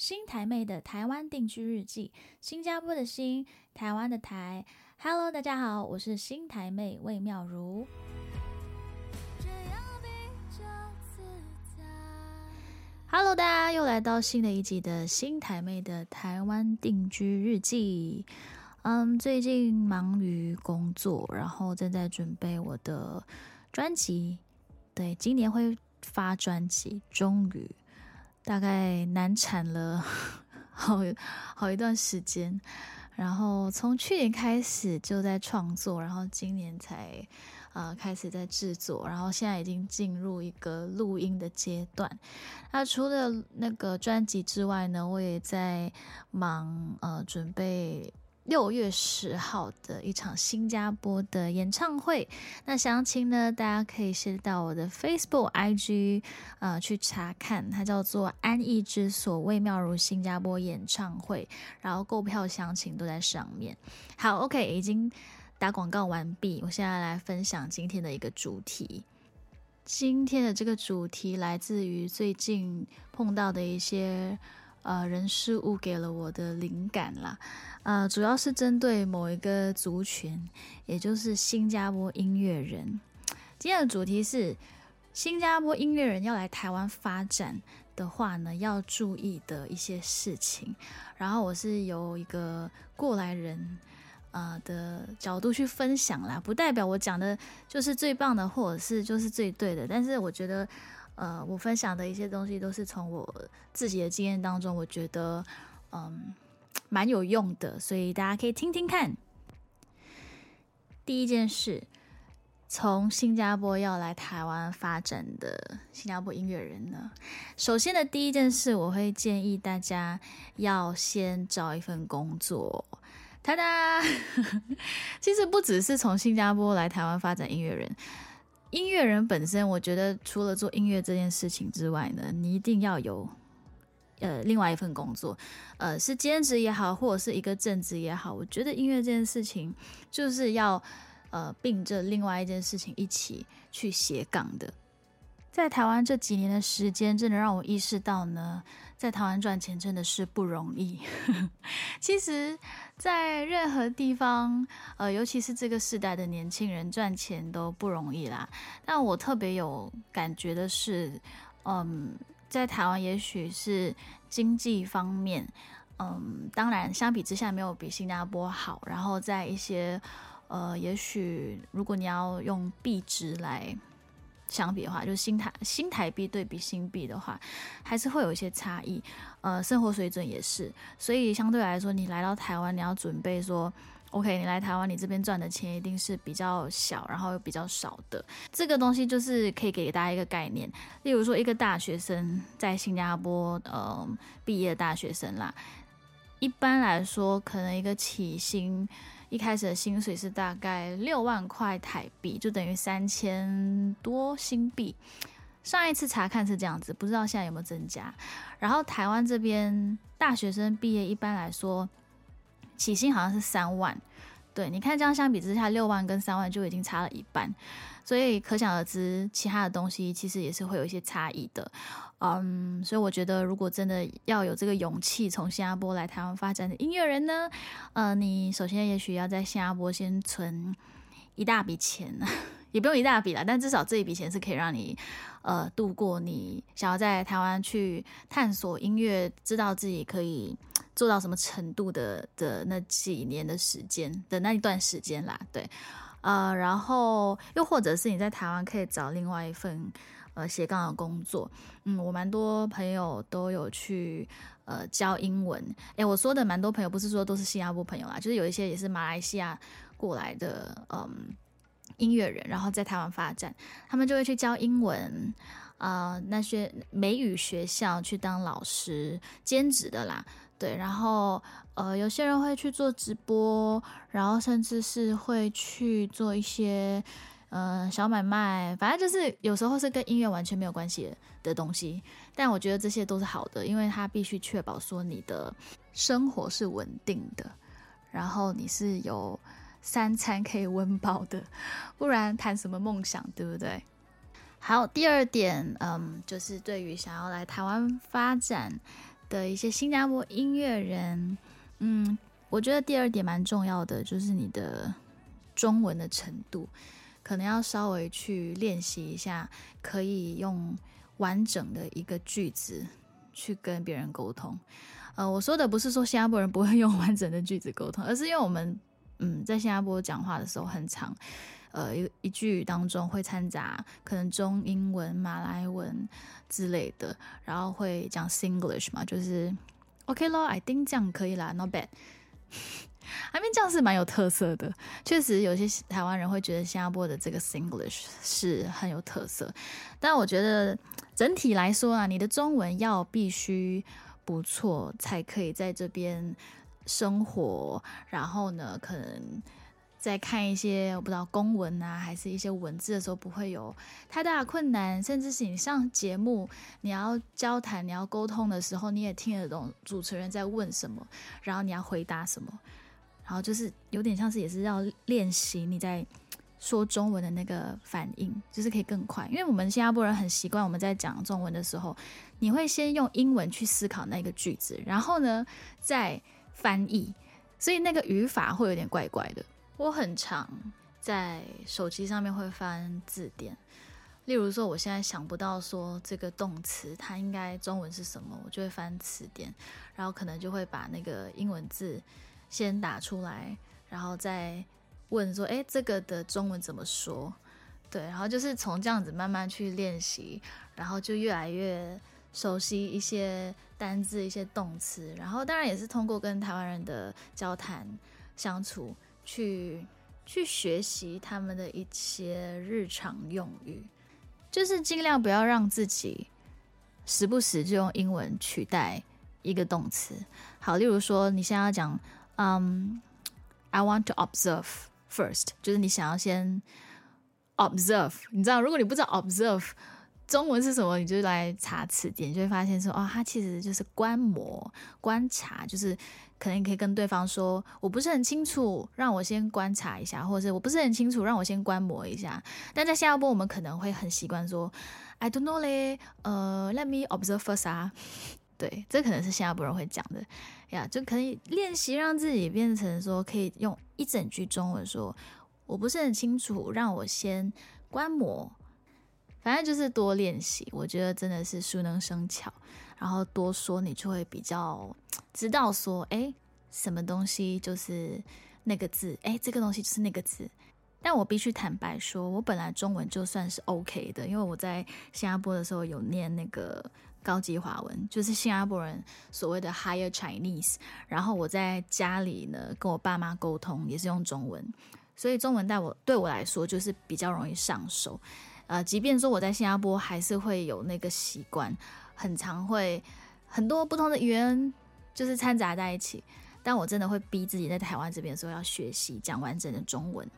新台妹的台湾定居日记，新加坡的新，台湾的台。Hello，大家好，我是新台妹魏妙如。Hello，大家又来到新的一集的新台妹的台湾定居日记。嗯，最近忙于工作，然后正在准备我的专辑。对，今年会发专辑，终于。大概难产了好好一段时间，然后从去年开始就在创作，然后今年才呃开始在制作，然后现在已经进入一个录音的阶段。那除了那个专辑之外呢，我也在忙呃准备。六月十号的一场新加坡的演唱会，那详情呢，大家可以先到我的 Facebook、IG 呃去查看，它叫做“安逸之所”魏妙如新加坡演唱会，然后购票详情都在上面。好，OK，已经打广告完毕，我现在来分享今天的一个主题。今天的这个主题来自于最近碰到的一些。呃，人事物给了我的灵感啦，呃，主要是针对某一个族群，也就是新加坡音乐人。今天的主题是新加坡音乐人要来台湾发展的话呢，要注意的一些事情。然后我是由一个过来人呃的角度去分享啦，不代表我讲的就是最棒的，或者是就是最对的，但是我觉得。呃，我分享的一些东西都是从我自己的经验当中，我觉得嗯蛮有用的，所以大家可以听听看。第一件事，从新加坡要来台湾发展的新加坡音乐人呢，首先的第一件事，我会建议大家要先找一份工作。哒哒，其实不只是从新加坡来台湾发展音乐人。音乐人本身，我觉得除了做音乐这件事情之外呢，你一定要有呃另外一份工作，呃是兼职也好，或者是一个正职也好。我觉得音乐这件事情就是要呃并着另外一件事情一起去斜杠的。在台湾这几年的时间，真的让我意识到呢，在台湾赚钱真的是不容易。其实，在任何地方，呃，尤其是这个时代的年轻人赚钱都不容易啦。但我特别有感觉的是，嗯，在台湾也许是经济方面，嗯，当然相比之下没有比新加坡好。然后在一些，呃，也许如果你要用币值来。相比的话，就是新台新台币对比新币的话，还是会有一些差异。呃，生活水准也是，所以相对来说，你来到台湾，你要准备说，OK，你来台湾，你这边赚的钱一定是比较小，然后又比较少的。这个东西就是可以给大家一个概念。例如说，一个大学生在新加坡，呃，毕业的大学生啦，一般来说，可能一个起薪。一开始的薪水是大概六万块台币，就等于三千多新币。上一次查看是这样子，不知道现在有没有增加。然后台湾这边大学生毕业一般来说起薪好像是三万。对，你看这样相比之下，六万跟三万就已经差了一半。所以可想而知，其他的东西其实也是会有一些差异的，嗯，所以我觉得如果真的要有这个勇气从新加坡来台湾发展的音乐人呢，呃，你首先也许要在新加坡先存一大笔钱，也不用一大笔啦，但至少这一笔钱是可以让你呃度过你想要在台湾去探索音乐，知道自己可以做到什么程度的的那几年的时间的那一段时间啦，对。呃，然后又或者是你在台湾可以找另外一份呃斜杠的工作，嗯，我蛮多朋友都有去呃教英文，诶，我说的蛮多朋友不是说都是新加坡朋友啦，就是有一些也是马来西亚过来的，嗯，音乐人，然后在台湾发展，他们就会去教英文，啊，那些美语学校去当老师兼职的啦。对，然后呃，有些人会去做直播，然后甚至是会去做一些呃小买卖，反正就是有时候是跟音乐完全没有关系的东西。但我觉得这些都是好的，因为它必须确保说你的生活是稳定的，然后你是有三餐可以温饱的，不然谈什么梦想，对不对？好，第二点，嗯，就是对于想要来台湾发展。的一些新加坡音乐人，嗯，我觉得第二点蛮重要的，就是你的中文的程度，可能要稍微去练习一下，可以用完整的一个句子去跟别人沟通。呃，我说的不是说新加坡人不会用完整的句子沟通，而是因为我们，嗯，在新加坡讲话的时候很长。呃，一一句当中会掺杂可能中英文、马来文之类的，然后会讲 Singlish 嘛，就是 OK 咯，I think 这样可以啦，Not bad。I mean 这样是蛮有特色的，确实有些台湾人会觉得新加坡的这个 Singlish 是很有特色，但我觉得整体来说啊，你的中文要必须不错，才可以在这边生活，然后呢，可能。在看一些我不知道公文啊，还是一些文字的时候，不会有太大的困难，甚至是你上节目，你要交谈、你要沟通的时候，你也听得懂主持人在问什么，然后你要回答什么，然后就是有点像是也是要练习你在说中文的那个反应，就是可以更快。因为我们新加坡人很习惯我们在讲中文的时候，你会先用英文去思考那个句子，然后呢再翻译，所以那个语法会有点怪怪的。我很常在手机上面会翻字典，例如说我现在想不到说这个动词它应该中文是什么，我就会翻词典，然后可能就会把那个英文字先打出来，然后再问说，哎，这个的中文怎么说？对，然后就是从这样子慢慢去练习，然后就越来越熟悉一些单字、一些动词，然后当然也是通过跟台湾人的交谈相处。去去学习他们的一些日常用语，就是尽量不要让自己时不时就用英文取代一个动词。好，例如说你现在要讲，嗯，I want to observe first，就是你想要先 observe。你知道，如果你不知道 observe 中文是什么，你就来查词典，就会发现说，哦，它其实就是观摩、观察，就是。可能可以跟对方说，我不是很清楚，让我先观察一下，或者是我不是很清楚，让我先观摩一下。但在新加坡，我们可能会很习惯说，I don't know 嘞，呃，Let me observe first 啊。对，这可能是新加坡人会讲的呀，就可以练习让自己变成说，可以用一整句中文说，我不是很清楚，让我先观摩。反正就是多练习，我觉得真的是熟能生巧。然后多说，你就会比较知道说，哎，什么东西就是那个字，哎，这个东西就是那个字。但我必须坦白说，我本来中文就算是 OK 的，因为我在新加坡的时候有念那个高级华文，就是新加坡人所谓的 Higher Chinese。然后我在家里呢，跟我爸妈沟通也是用中文，所以中文带我对我来说就是比较容易上手。呃，即便说我在新加坡，还是会有那个习惯，很常会很多不同的语言就是掺杂在一起。但我真的会逼自己在台湾这边说要学习讲完整的中文。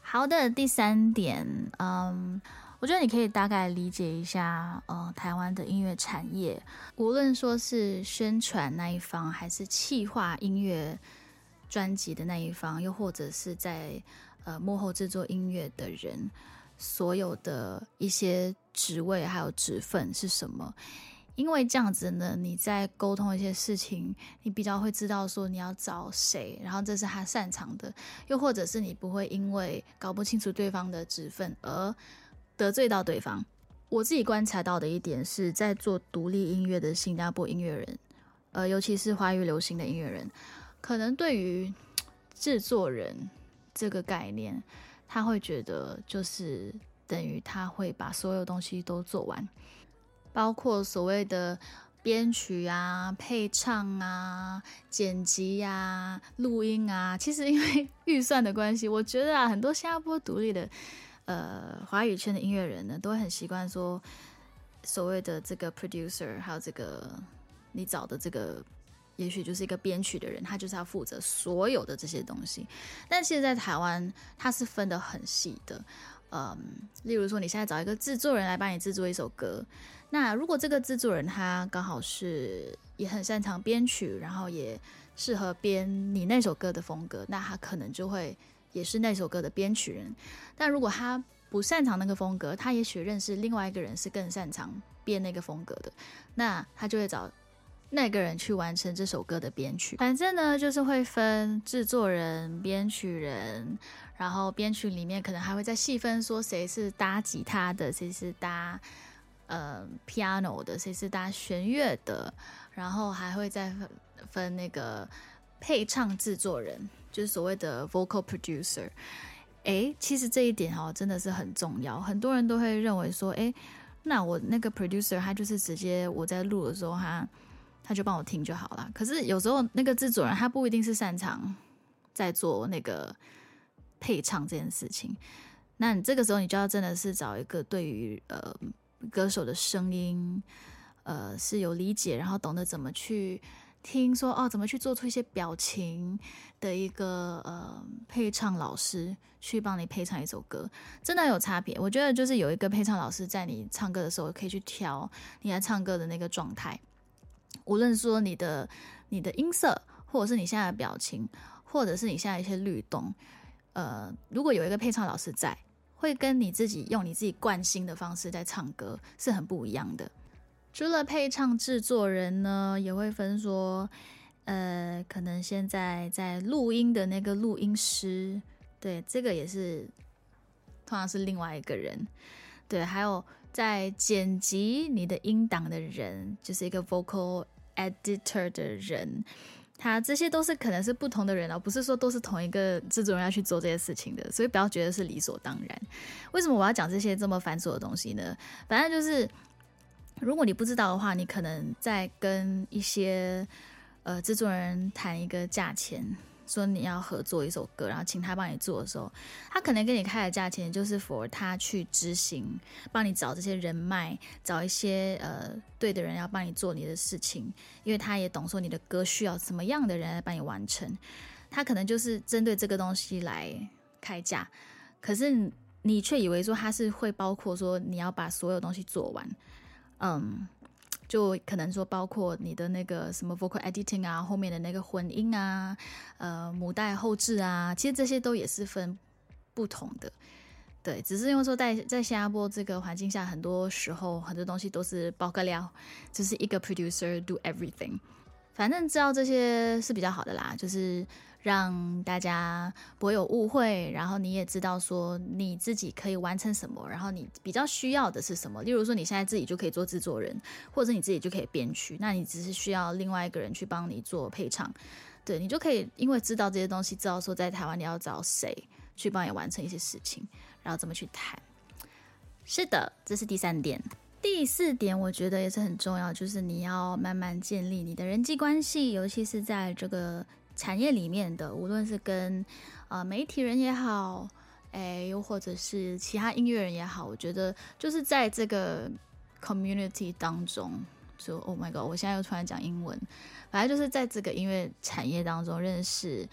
好的，第三点，嗯，我觉得你可以大概理解一下，呃，台湾的音乐产业，无论说是宣传那一方，还是企划音乐专辑的那一方，又或者是在。呃，幕后制作音乐的人，所有的一些职位还有职分是什么？因为这样子呢，你在沟通一些事情，你比较会知道说你要找谁，然后这是他擅长的，又或者是你不会因为搞不清楚对方的职分而得罪到对方。我自己观察到的一点是在做独立音乐的新加坡音乐人，呃，尤其是华语流行的音乐人，可能对于制作人。这个概念，他会觉得就是等于他会把所有东西都做完，包括所谓的编曲啊、配唱啊、剪辑呀、录音啊。其实因为 预算的关系，我觉得啊，很多新加坡独立的呃华语圈的音乐人呢，都很习惯说所谓的这个 producer，还有这个你找的这个。也许就是一个编曲的人，他就是要负责所有的这些东西。但其实，在台湾，他是分得很细的。嗯，例如说，你现在找一个制作人来帮你制作一首歌，那如果这个制作人他刚好是也很擅长编曲，然后也适合编你那首歌的风格，那他可能就会也是那首歌的编曲人。但如果他不擅长那个风格，他也许认识另外一个人是更擅长编那个风格的，那他就会找那个人去完成这首歌的编曲。反正呢，就是会分制作人、编曲人，然后编曲里面可能还会再细分，说谁是搭吉他的，谁是搭呃 piano 的，谁是搭弦乐的，然后还会再分分那个配唱制作人，就是所谓的 vocal producer。诶，其实这一点哦，真的是很重要。很多人都会认为说，诶，那我那个 producer 他就是直接我在录的时候，他他就帮我听就好了。可是有时候那个制作人他不一定是擅长在做那个配唱这件事情。那你这个时候你就要真的是找一个对于呃歌手的声音呃是有理解，然后懂得怎么去。听说哦，怎么去做出一些表情的一个呃配唱老师去帮你配唱一首歌，真的有差别。我觉得就是有一个配唱老师在你唱歌的时候，可以去调你在唱歌的那个状态，无论说你的你的音色，或者是你现在的表情，或者是你现在一些律动，呃，如果有一个配唱老师在，会跟你自己用你自己惯性的方式在唱歌是很不一样的。除了配唱制作人呢，也会分说，呃，可能现在在录音的那个录音师，对，这个也是，通常是另外一个人，对，还有在剪辑你的音档的人，就是一个 vocal editor 的人，他这些都是可能是不同的人哦，不是说都是同一个制作人要去做这些事情的，所以不要觉得是理所当然。为什么我要讲这些这么繁琐的东西呢？反正就是。如果你不知道的话，你可能在跟一些呃制作人谈一个价钱，说你要合作一首歌，然后请他帮你做的时候，他可能给你开的价钱就是 for 他去执行，帮你找这些人脉，找一些呃对的人要帮你做你的事情，因为他也懂说你的歌需要什么样的人来帮你完成，他可能就是针对这个东西来开价，可是你却以为说他是会包括说你要把所有东西做完。嗯，就可能说包括你的那个什么 vocal editing 啊，后面的那个混音啊，呃，母带后置啊，其实这些都也是分不同的。对，只是因为说在在新加坡这个环境下，很多时候很多东西都是包个料，就是一个 producer do everything。反正知道这些是比较好的啦，就是。让大家不会有误会，然后你也知道说你自己可以完成什么，然后你比较需要的是什么。例如说，你现在自己就可以做制作人，或者你自己就可以编曲，那你只是需要另外一个人去帮你做配唱，对你就可以因为知道这些东西，知道说在台湾你要找谁去帮你完成一些事情，然后怎么去谈。是的，这是第三点。第四点，我觉得也是很重要，就是你要慢慢建立你的人际关系，尤其是在这个。产业里面的，无论是跟呃媒体人也好，哎，又或者是其他音乐人也好，我觉得就是在这个 community 当中，就 Oh my God，我现在又突然讲英文，反正就是在这个音乐产业当中认识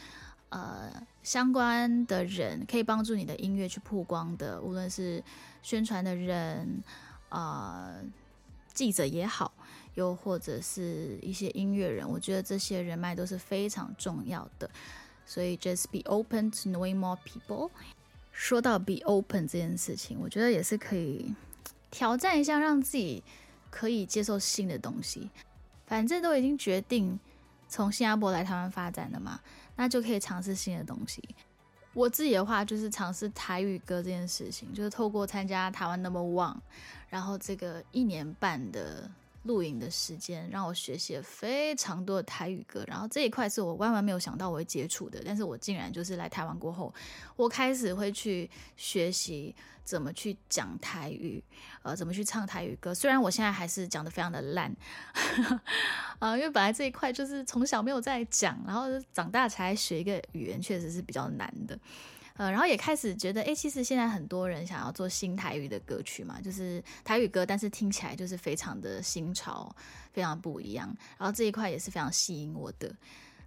呃相关的人，可以帮助你的音乐去曝光的，无论是宣传的人，呃，记者也好。又或者是一些音乐人，我觉得这些人脉都是非常重要的。所以，just be open to knowing more people。说到 be open 这件事情，我觉得也是可以挑战一下，让自己可以接受新的东西。反正都已经决定从新加坡来台湾发展了嘛，那就可以尝试新的东西。我自己的话，就是尝试台语歌这件事情，就是透过参加台湾 Number One，然后这个一年半的。录影的时间让我学习了非常多的台语歌，然后这一块是我万万没有想到我会接触的，但是我竟然就是来台湾过后，我开始会去学习怎么去讲台语，呃，怎么去唱台语歌。虽然我现在还是讲的非常的烂，啊，因为本来这一块就是从小没有在讲，然后长大才学一个语言，确实是比较难的。呃，然后也开始觉得，哎，其实现在很多人想要做新台语的歌曲嘛，就是台语歌，但是听起来就是非常的新潮，非常不一样。然后这一块也是非常吸引我的，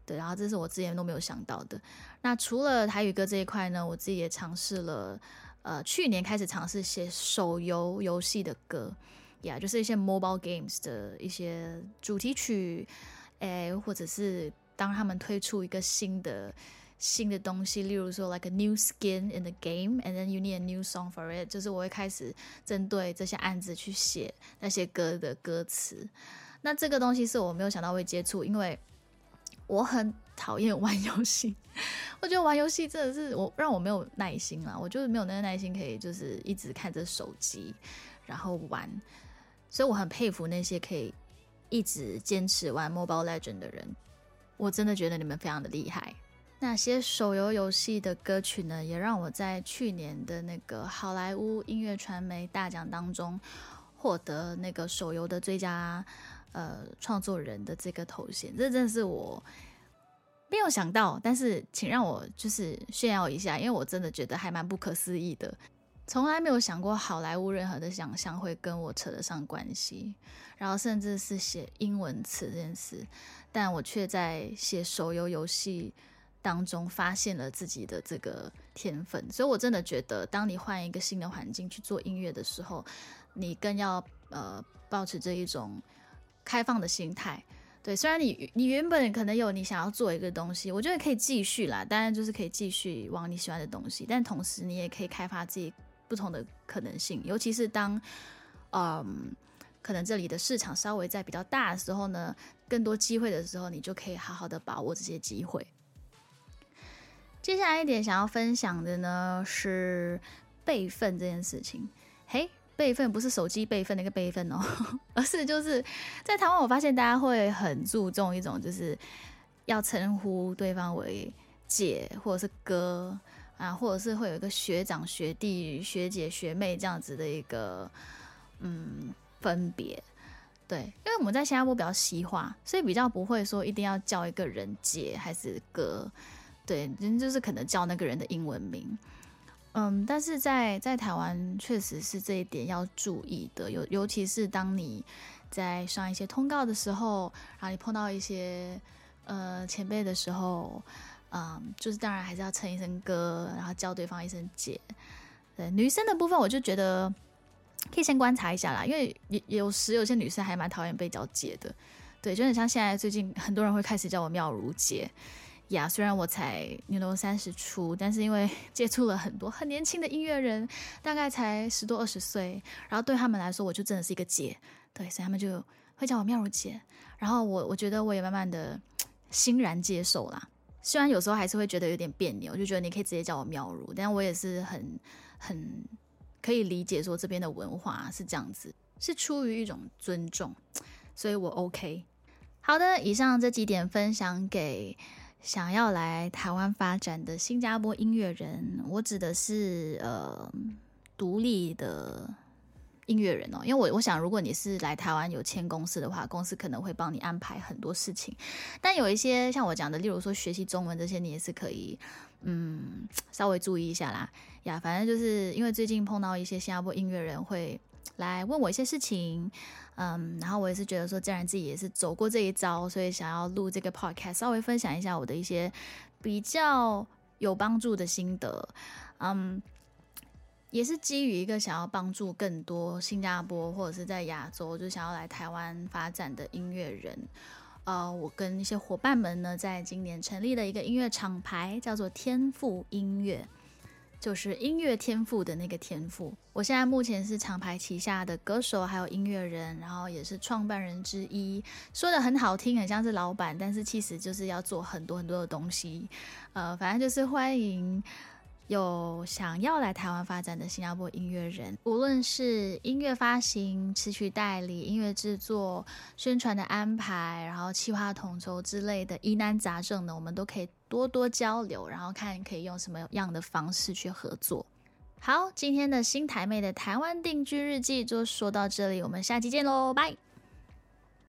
对。然后这是我之前都没有想到的。那除了台语歌这一块呢，我自己也尝试了，呃，去年开始尝试写手游游戏的歌，呀，就是一些 mobile games 的一些主题曲，哎，或者是当他们推出一个新的。新的东西，例如说 like a new skin in the game，and then you need a new song for it，就是我会开始针对这些案子去写那些歌的歌词。那这个东西是我没有想到会接触，因为我很讨厌玩游戏。我觉得玩游戏真的是我让我没有耐心啦，我就是没有那个耐心可以就是一直看着手机然后玩。所以我很佩服那些可以一直坚持玩 Mobile Legend 的人，我真的觉得你们非常的厉害。那些手游游戏的歌曲呢，也让我在去年的那个好莱坞音乐传媒大奖当中获得那个手游的最佳呃创作人的这个头衔。这真的是我没有想到，但是请让我就是炫耀一下，因为我真的觉得还蛮不可思议的。从来没有想过好莱坞任何的想象会跟我扯得上关系，然后甚至是写英文词这件事，但我却在写手游游戏当中发现了自己的这个天分。所以我真的觉得，当你换一个新的环境去做音乐的时候，你更要呃保持这一种开放的心态。对，虽然你你原本可能有你想要做一个东西，我觉得可以继续啦，当然就是可以继续往你喜欢的东西，但同时你也可以开发自己。不同的可能性，尤其是当，嗯，可能这里的市场稍微在比较大的时候呢，更多机会的时候，你就可以好好的把握这些机会。接下来一点想要分享的呢是备份这件事情。嘿，备份不是手机备份那个备份哦，而是就是在台湾，我发现大家会很注重一种，就是要称呼对方为姐或者是哥。啊，或者是会有一个学长、学弟、学姐、学妹这样子的一个嗯分别，对，因为我们在新加坡比较西化，所以比较不会说一定要叫一个人姐还是哥，对，人就是可能叫那个人的英文名，嗯，但是在在台湾确实是这一点要注意的，尤尤其是当你在上一些通告的时候，然后你碰到一些呃前辈的时候。嗯，就是当然还是要称一声哥，然后叫对方一声姐。对女生的部分，我就觉得可以先观察一下啦，因为有有时有些女生还蛮讨厌被叫姐的。对，就很像现在最近很多人会开始叫我妙如姐呀。虽然我才你 know 三十出，但是因为 接触了很多很年轻的音乐人，大概才十多二十岁，然后对他们来说，我就真的是一个姐。对，所以他们就会叫我妙如姐。然后我我觉得我也慢慢的欣然接受啦。虽然有时候还是会觉得有点别扭，就觉得你可以直接叫我妙如，但我也是很很可以理解说这边的文化是这样子，是出于一种尊重，所以我 OK。好的，以上这几点分享给想要来台湾发展的新加坡音乐人，我指的是呃独立的。音乐人哦，因为我我想，如果你是来台湾有签公司的话，公司可能会帮你安排很多事情。但有一些像我讲的，例如说学习中文这些，你也是可以，嗯，稍微注意一下啦。呀，反正就是因为最近碰到一些新加坡音乐人会来问我一些事情，嗯，然后我也是觉得说，既然自己也是走过这一招，所以想要录这个 podcast，稍微分享一下我的一些比较有帮助的心得，嗯。也是基于一个想要帮助更多新加坡或者是在亚洲就想要来台湾发展的音乐人，呃，我跟一些伙伴们呢，在今年成立了一个音乐厂牌，叫做天赋音乐，就是音乐天赋的那个天赋。我现在目前是厂牌旗下的歌手，还有音乐人，然后也是创办人之一。说的很好听，很像是老板，但是其实就是要做很多很多的东西。呃，反正就是欢迎。有想要来台湾发展的新加坡音乐人，无论是音乐发行、词曲代理、音乐制作、宣传的安排，然后企划统筹之类的疑难杂症呢，我们都可以多多交流，然后看可以用什么样的方式去合作。好，今天的新台妹的台湾定居日记就说到这里，我们下期见喽，拜。